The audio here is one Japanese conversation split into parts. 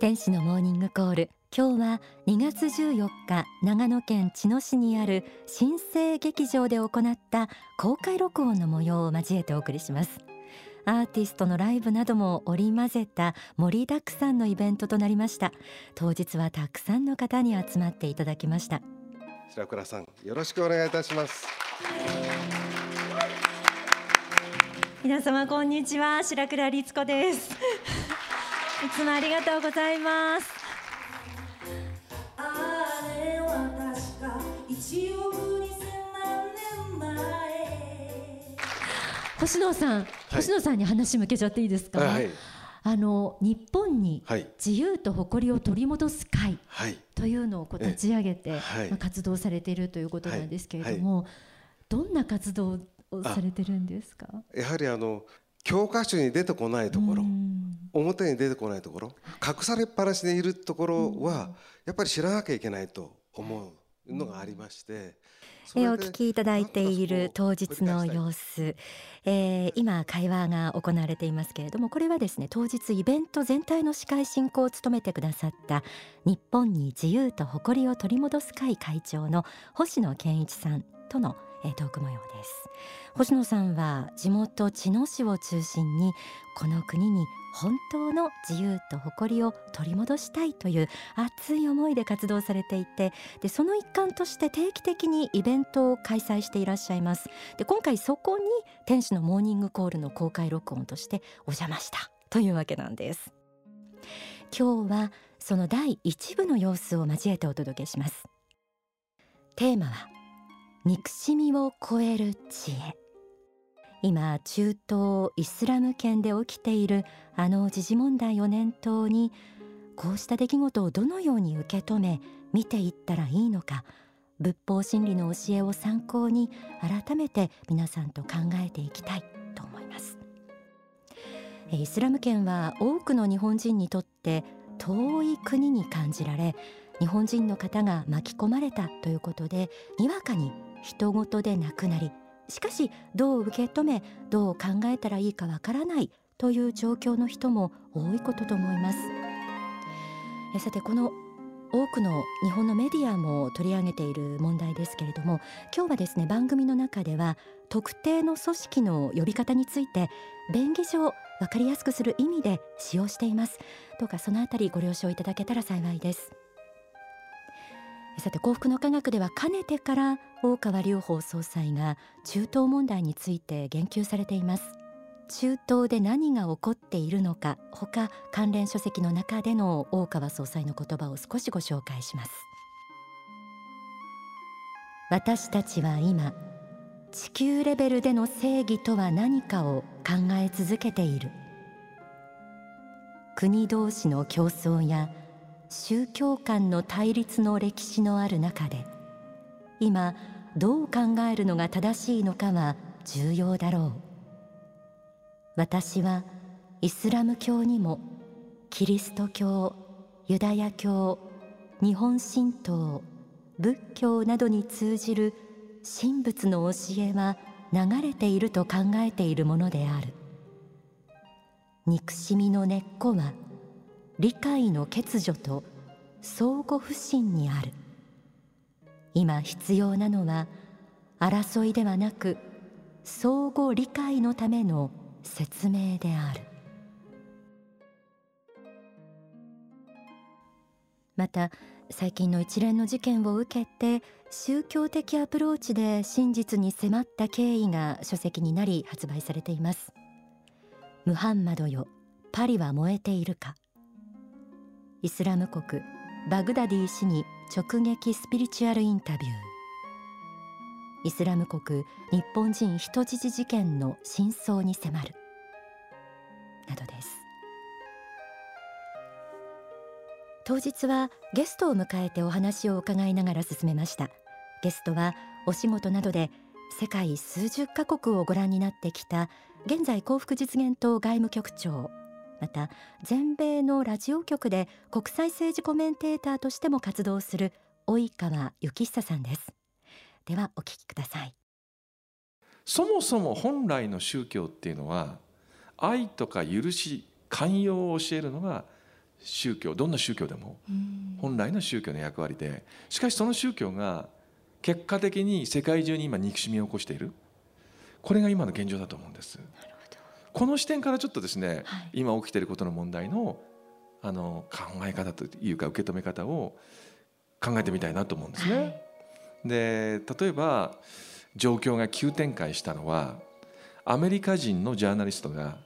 天使のモーニングコール。今日は2月14日長野県茅野市にある新生劇場で行った公開録音の模様を交えてお送りします。アーティストのライブなども織り交ぜた盛りだくさんのイベントとなりました。当日はたくさんの方に集まっていただきました。白倉さんよろしくお願いいたします。皆様こんにちは。白倉律子ですいつもありがとうございます。星野さん、はい、星野さんに話向けちゃっていいですか、はい、あの日本に自由と誇りを取り戻す会というのをこう立ち上げて、はい、まあ、活動されているということなんですけれども、どんな活動をされてるんですか？やはりあの教科書に出てこないところ表に出てこないところ隠されっぱなしでいるところはやっぱり知らなきゃいけないと思うのがありまして。えお聞きいただいている当日の様子、えー、今会話が行われていますけれどもこれはですね当日イベント全体の司会進行を務めてくださった日本に自由と誇りを取り戻す会会長の星野健一さんとのえー、トーク模様です。星野さんは地元茅野市を中心にこの国に本当の自由と誇りを取り戻したいという熱い思いで活動されていてでその一環として定期的にイベントを開催していらっしゃいます。で今回そこに天使のモーニングコールの公開録音としてお邪魔したというわけなんです。今日はその第一部の様子を交えてお届けします。テーマは憎しみを超える知恵。今中東イスラム圏で起きているあの時事問題を念頭にこうした出来事をどのように受け止め見ていったらいいのか仏法真理の教えを参考に改めて皆さんと考えていきたいと思います。イスラム圏は多くの日本人にとって遠い国に感じられ日本人の方が巻き込まれたということでにわかに人事でなくなりしかしどう受け止めどう考えたらいいかわからないという状況の人も多いことと思います。さてこの多くの日本のメディアも取り上げている問題ですけれども今日はですね番組の中では特定の組織の呼び方について便宜上分かりやすくする意味で使用しています。どうかそのあたりご了承いただけたら幸いです。さて幸福の科学ではかねてから大川隆法総裁が中東問題について言及されています。中東で何が起こっているのか他関連書籍の中での大川総裁の言葉を少しご紹介します。私たちは今地球レベルでの正義とは何かを考え続けている。国同士の競争や宗教間の対立の歴史のある中で今どう考えるのが正しいのかは重要だろう。私はイスラム教にもキリスト教ユダヤ教日本神道仏教などに通じる神仏の教えは流れていると考えているものである。憎しみの根っこは理解の欠如と相互不信にある。今必要なのは争いではなく相互理解のための説明である。また最近の一連の事件を受けて宗教的アプローチで真実に迫った経緯が書籍になり発売されています。ムハンマドよパリは燃えているか。イスラム国バグダディ氏に直撃スピリチュアルインタビュー。イスラム国日本人人質事件の真相に迫る。などです。当日はゲストを迎えてお話を伺いながら進めました。ゲストはお仕事などで世界数十カ国をご覧になってきた現在幸福実現党外務局長また全米のラジオ局で国際政治コメンテーターとしても活動する及川幸久さんです。ではお聞きください。そもそも本来の宗教っていうのは愛とか許し寛容を教えるのが宗教。どんな宗教でも。本来の宗教の役割で。しかしその宗教が結果的に世界中に今憎しみを起こしている。これが今の現状だと思うんですこの視点からちょっとですね、はい、今起きていることの問題のあの考え方というか受け止め方を考えてみたいなと思うんですね。はい、で例えば状況が急展開したのはアメリカ人のジャーナリストが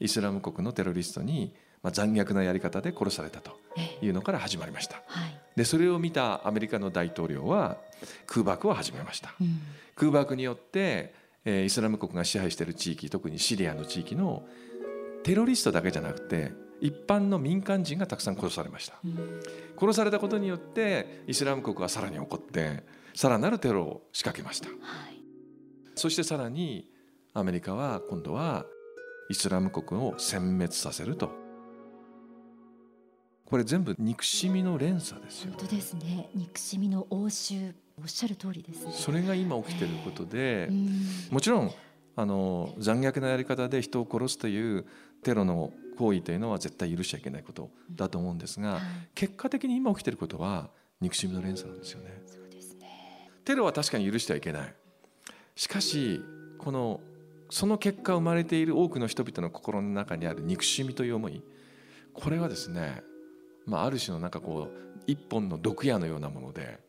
イスラム国のテロリストにまあ、残虐なやり方で殺されたというのから始まりました。はい、でそれを見たアメリカの大統領は空爆を始めました。うん、空爆によって、えー、イスラム国が支配している地域特にシリアの地域のテロリストだけじゃなくて一般の民間人がたくさん殺されました、うん、殺されたことによってイスラム国はさらに怒ってさらなるテロを仕掛けました、はい、そしてさらにアメリカは今度はイスラム国を殲滅させると。これ全部憎しみの連鎖ですよ、本当ですね。憎しみの応酬おっしゃる通りです、ね、それが今起きていることで、えー、もちろんあの残虐なやり方で人を殺すというテロの行為というのは絶対許しちゃいけないことだと思うんですが、はい、結果的に今起きていることは憎しみの連鎖なんですよね。そうですねテロは確かに許してはいけない。しかしこのその結果生まれている多くの人々の心の中にある憎しみという思いこれはですねまあ、ある種のなんかこう一本の毒矢のようなもので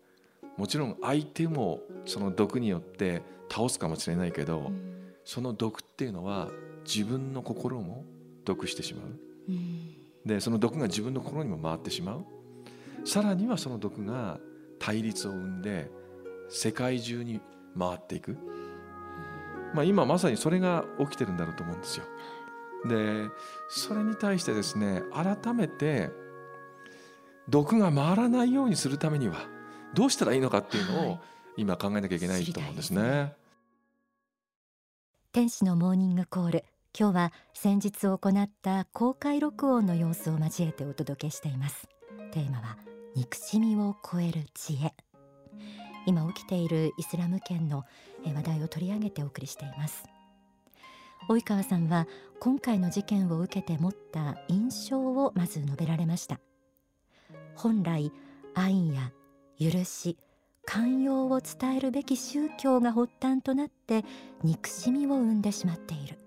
もちろん相手もその毒によって倒すかもしれないけど、うん、その毒っていうのは自分の心も毒してしまう、うん、でその毒が自分の心にも回ってしまう。さらにはその毒が対立を生んで世界中に回っていく、まあ、今まさにそれが起きてるんだろうと思うんですよ。でそれに対してですね改めて毒が回らないようにするためにはどうしたらいいのかっていうのを今考えなきゃいけないと思うんですね。天使のモーニングコール。今日は先日行った公開録音の様子を交えてお届けしています。テーマは憎しみを超える知恵。今起きているイスラム圏の話題を取り上げてお送りしています。及川さんは今回の事件を受けて持った印象をまず述べられました。本来愛や許し寛容を伝えるべき宗教が発端となって憎しみを生んでしまっている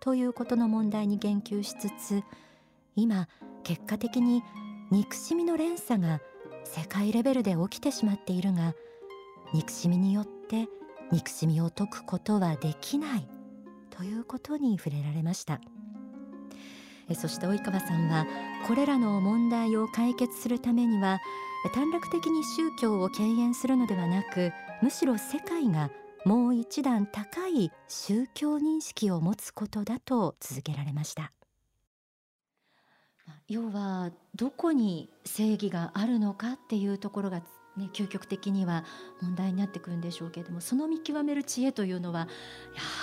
ということの問題に言及しつつ今結果的に憎しみの連鎖が世界レベルで起きてしまっているが憎しみによって憎しみを解くことはできないということに触れられました。そして及川さんはこれらの問題を解決するためには短絡的に宗教を敬遠するのではなくむしろ世界がもう一段高い宗教認識を持つことだと続けられました。要はどこに正義があるのかっていうところがね、究極的には問題になってくるんでしょうけれどもその見極める知恵というのはや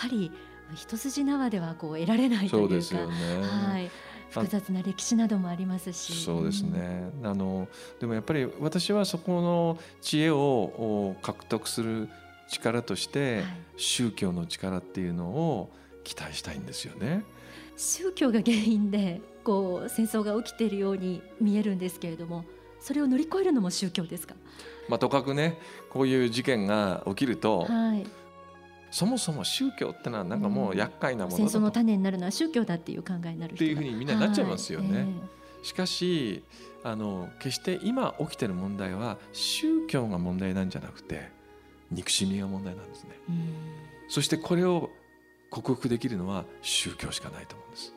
はり一筋縄ではこう得られないというかそうですよね、はい、複雑な歴史などもありますし。そうですね、うん、あのでもやっぱり私はそこの知恵を獲得する力として、はい、宗教の力っていうのを期待したいんですよね。宗教が原因でこう戦争が起きているように見えるんですけれどもそれを乗り越えるのも宗教ですか、まあ、とかくねこういう事件が起きると、はいそもそも宗教ってのはなんかもう厄介なものだと、うん、戦争の種になるのは宗教だっていう考えになるっていうふうにみんななっちゃいますよね。はいえー、しかしあの決して今起きてる問題は宗教が問題なんじゃなくて憎しみが問題なんですね。そしてこれを克服できるのは宗教しかないと思うんです。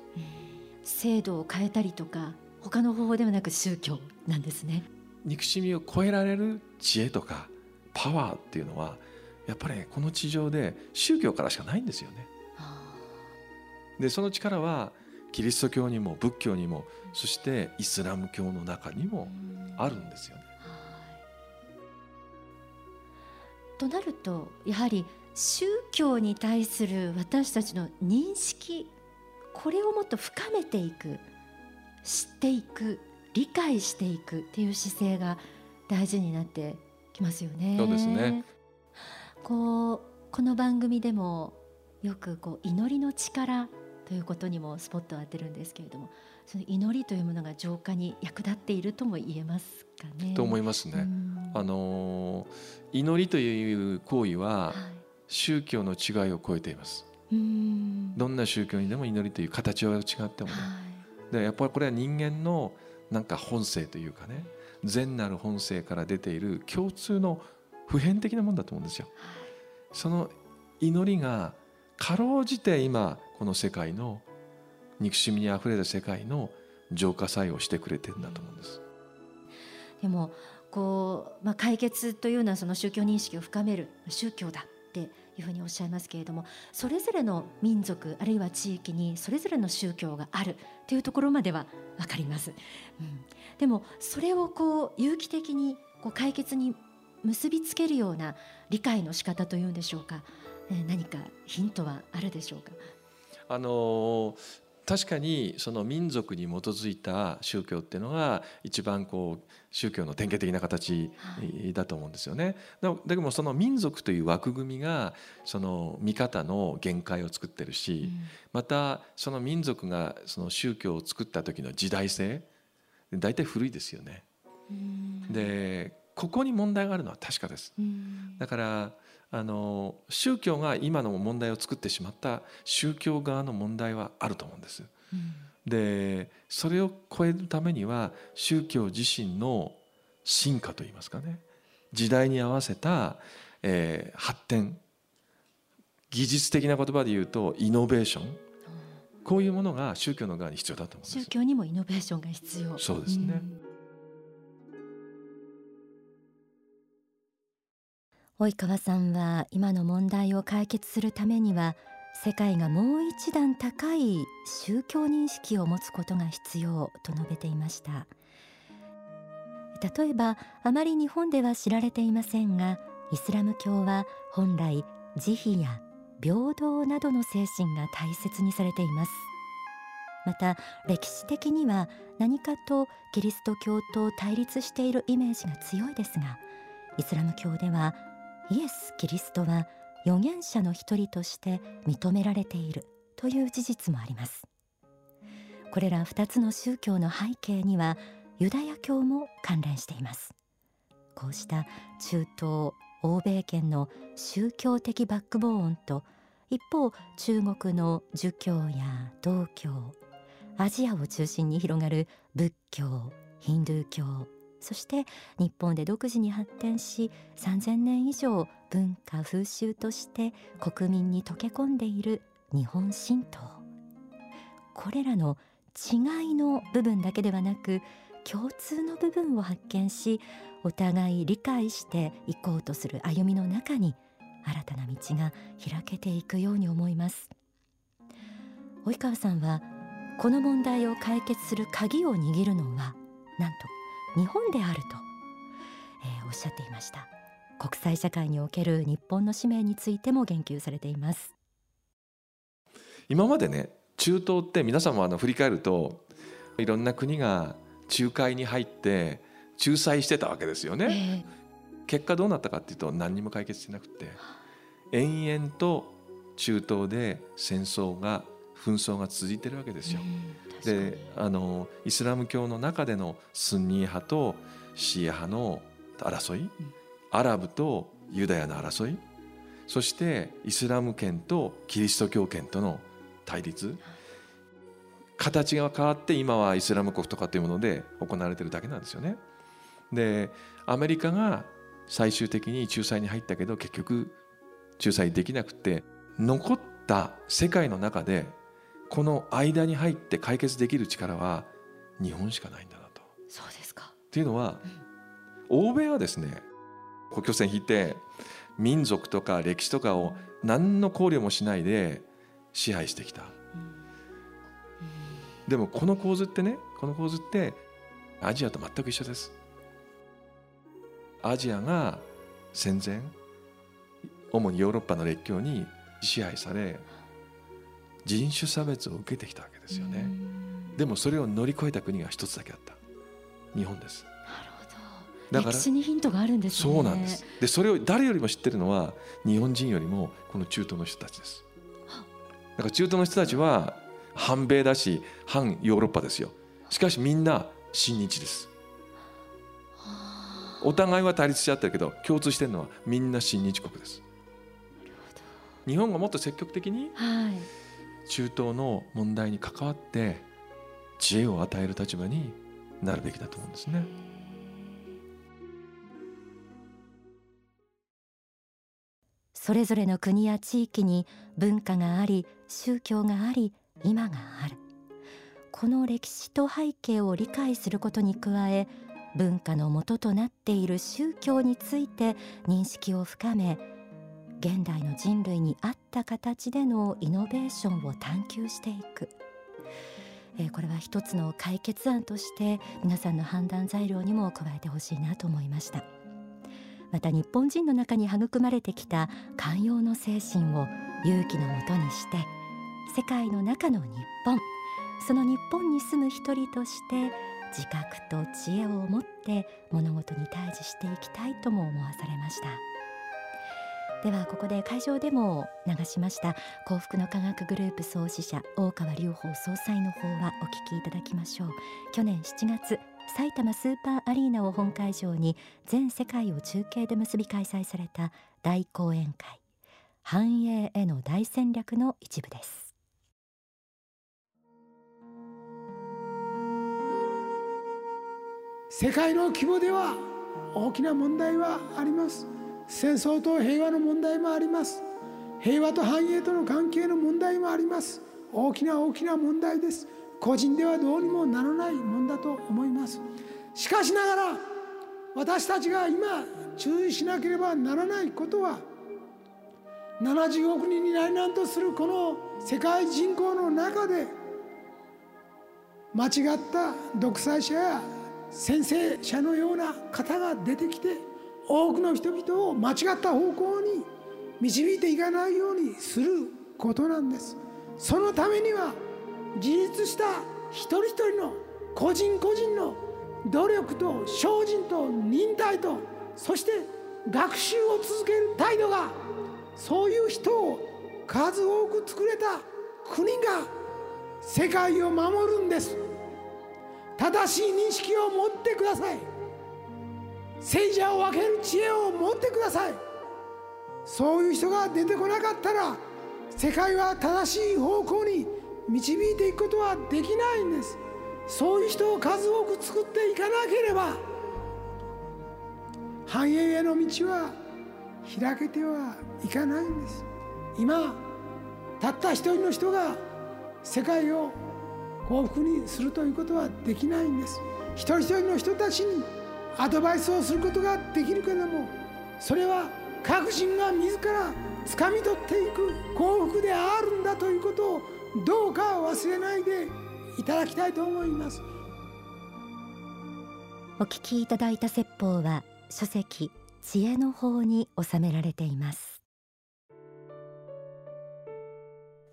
制度を変えたりとか他の方法ではなく宗教なんですね。憎しみを超えられる知恵とかパワーっていうのはやっぱり、ね、この地上で宗教からしかないんですよね。でその力はキリスト教にも仏教にもそしてイスラム教の中にもあるんですよね。となるとやはり宗教に対する私たちの認識これをもっと深めていく知っていく理解していくっていう姿勢が大事になってきますよね。そうですねこうこの番組でもよくこう祈りの力ということにもスポットを当てるんですけれどもその祈りというものが浄化に役立っているとも言えますかね？と思いますね。あの祈りという行為は宗教の違いを超えています。どんな宗教にでも祈りという形は違ってもね。はい、でやっぱりこれは人間のなんか本性というかね善なる本性から出ている共通の普遍的なものだと思うんですよ。はい、その祈りがかろうじて今この世界の憎しみにあふれた世界の浄化作用をしてくれてるんだと思うんです。でもこう、まあ、解決というのはその宗教認識を深める宗教だっていうふうにおっしゃいますけれどもそれぞれの民族あるいは地域にそれぞれの宗教があるというところまでは分かります。うん、でもそれをこう有機的にこう解決に結びつけるような理解の仕方というんでしょうか、えー、何かヒントはあるでしょうか？あの確かにその民族に基づいた宗教っていうのが一番こう宗教の典型的な形だと思うんですよね。だけどその民族という枠組みがその見方の限界を作ってるし、またその民族がその宗教を作った時の時代性大体古いですよね。でここに問題があるのは確かです。だからあの宗教が今の問題を作ってしまった宗教側の問題はあると思うんです。うん、でそれを超えるためには宗教自身の進化といいますかね。時代に合わせた、えー、発展。技術的な言葉で言うとイノベーション。こういうものが宗教の側に必要だと思うんです。宗教にもイノベーションが必要。そうですね、うん及川さんは今の問題を解決するためには世界がもう一段高い宗教認識を持つことが必要と述べていました。例えばあまり日本では知られていませんがイスラム教は本来慈悲や平等などの精神が大切にされています。また歴史的には何かとキリスト教と対立しているイメージが強いですがイスラム教ではイエス・キリストは預言者の一人として認められているという事実もあります。これら2つの宗教の背景にはユダヤ教も関連しています。こうした中東欧米圏の宗教的バックボーンと一方中国の儒教や道教アジアを中心に広がる仏教ヒンドゥー教そして日本で独自に発展し3000年以上文化風習として国民に溶け込んでいる日本神道これらの違いの部分だけではなく共通の部分を発見しお互い理解していこうとする歩みの中に新たな道が開けていくように思います。及川さんはこの問題を解決する鍵を握るのはなんと日本であると、えー、おっしゃっていました。国際社会における日本の使命についても言及されています。今までね中東って皆さんもあの振り返るといろんな国が仲介に入って仲裁してたわけですよね、えー、結果どうなったかっていうと何にも解決してなくて延々と中東で戦争が紛争が続いてるわけですよ。であのイスラム教の中でのスンニー派とシー派の争い、アラブとユダヤの争いそしてイスラム圏とキリスト教圏との対立形が変わって今はイスラム国とかっていうもので行われてるだけなんですよね。でアメリカが最終的に仲裁に入ったけど結局仲裁できなくて残った世界の中でこの間に入って解決できる力は日本しかないんだなと。そうですかっていうのは、うん、欧米はですね国境線引いて民族とか歴史とかを何の考慮もしないで支配してきた。うんうん、でもこの構図ってねこの構図ってアジアと全く一緒です。アジアが戦前主にヨーロッパの列強に支配され人種差別を受けてきたわけですよね。でもそれを乗り越えた国が一つだけあった。日本です。なるほど。だから歴史にヒントがあるんです、ね、そうなんです。でそれを誰よりも知ってるのは日本人よりもこの中東の人たちです。だから中東の人たちは反米だし反ヨーロッパですよ。しかしみんな親日です。お互いは対立し合ってるけど共通してるのはみんな親日国です。日本がもっと積極的に中東の問題に関わって知恵を与える立場になるべきだと思うんですね。それぞれの国や地域に文化があり宗教があり今があるこの歴史と背景を理解することに加え文化の元となっている宗教について認識を深め現代の人類に合った形でのイノベーションを探求していく、えー、これは一つの解決案として皆さんの判断材料にも加えてほしいなと思いました。また日本人の中に育まれてきた寛容の精神を勇気のもとにして世界の中の日本その日本に住む一人として自覚と知恵を持って物事に対峙していきたいとも思わされましたではここで会場でも流しました幸福の科学グループ創始者大川隆法総裁の方はお聞きいただきましょう。去年7月埼玉スーパーアリーナを本会場に全世界を中継で結び開催された大講演会。繁栄への大戦略の一部です。世界の規模では大きな問題はあります。戦争と平和の問題もあります。平和と繁栄との関係の問題もあります。大きな大きな問題です。個人ではどうにもならないもんだと思います。しかしながら私たちが今注意しなければならないことは70億人になりなんとするこの世界人口の中で間違った独裁者や先制者のような方が出てきて多くの人々を間違った方向に導いていかないようにすることなんです。そのためには自立した一人一人の個人個人の努力と精進と忍耐とそして学習を続ける態度がそういう人を数多く作れた国が世界を守るんです。正しい認識を持ってください。聖者を分ける知恵を持ってください。そういう人が出てこなかったら世界は正しい方向に導いていくことはできないんです。そういう人を数多く作っていかなければ繁栄への道は開けてはいかないんです。今たった一人の人が世界を幸福にするということはできないんです。一人一人の人たちにアドバイスをすることができるけれども。それは各人が自ら掴み取っていく幸福であるんだということをどうか忘れないでいただきたいと思います。お聞きいただいた説法は書籍知恵の方に収められています。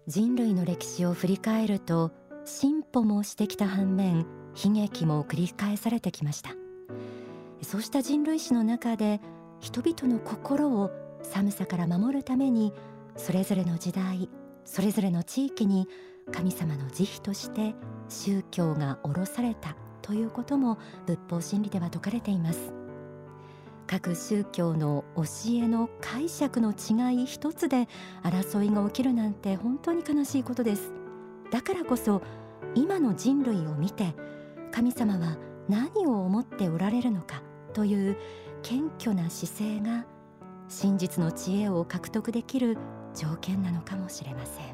人類の歴史を振り返ると進歩もしてきた反面悲劇も繰り返されてきました。そうした人類史の中で人々の心を寒さから守るためにそれぞれの時代それぞれの地域に神様の慈悲として宗教が下ろされたということも仏法真理では説かれています。各宗教の教えの解釈の違い一つで争いが起きるなんて本当に悲しいことです。だからこそ今の人類を見て神様は何を思っておられるのかという謙虚な姿勢が真実の知恵を獲得できる条件なのかもしれません。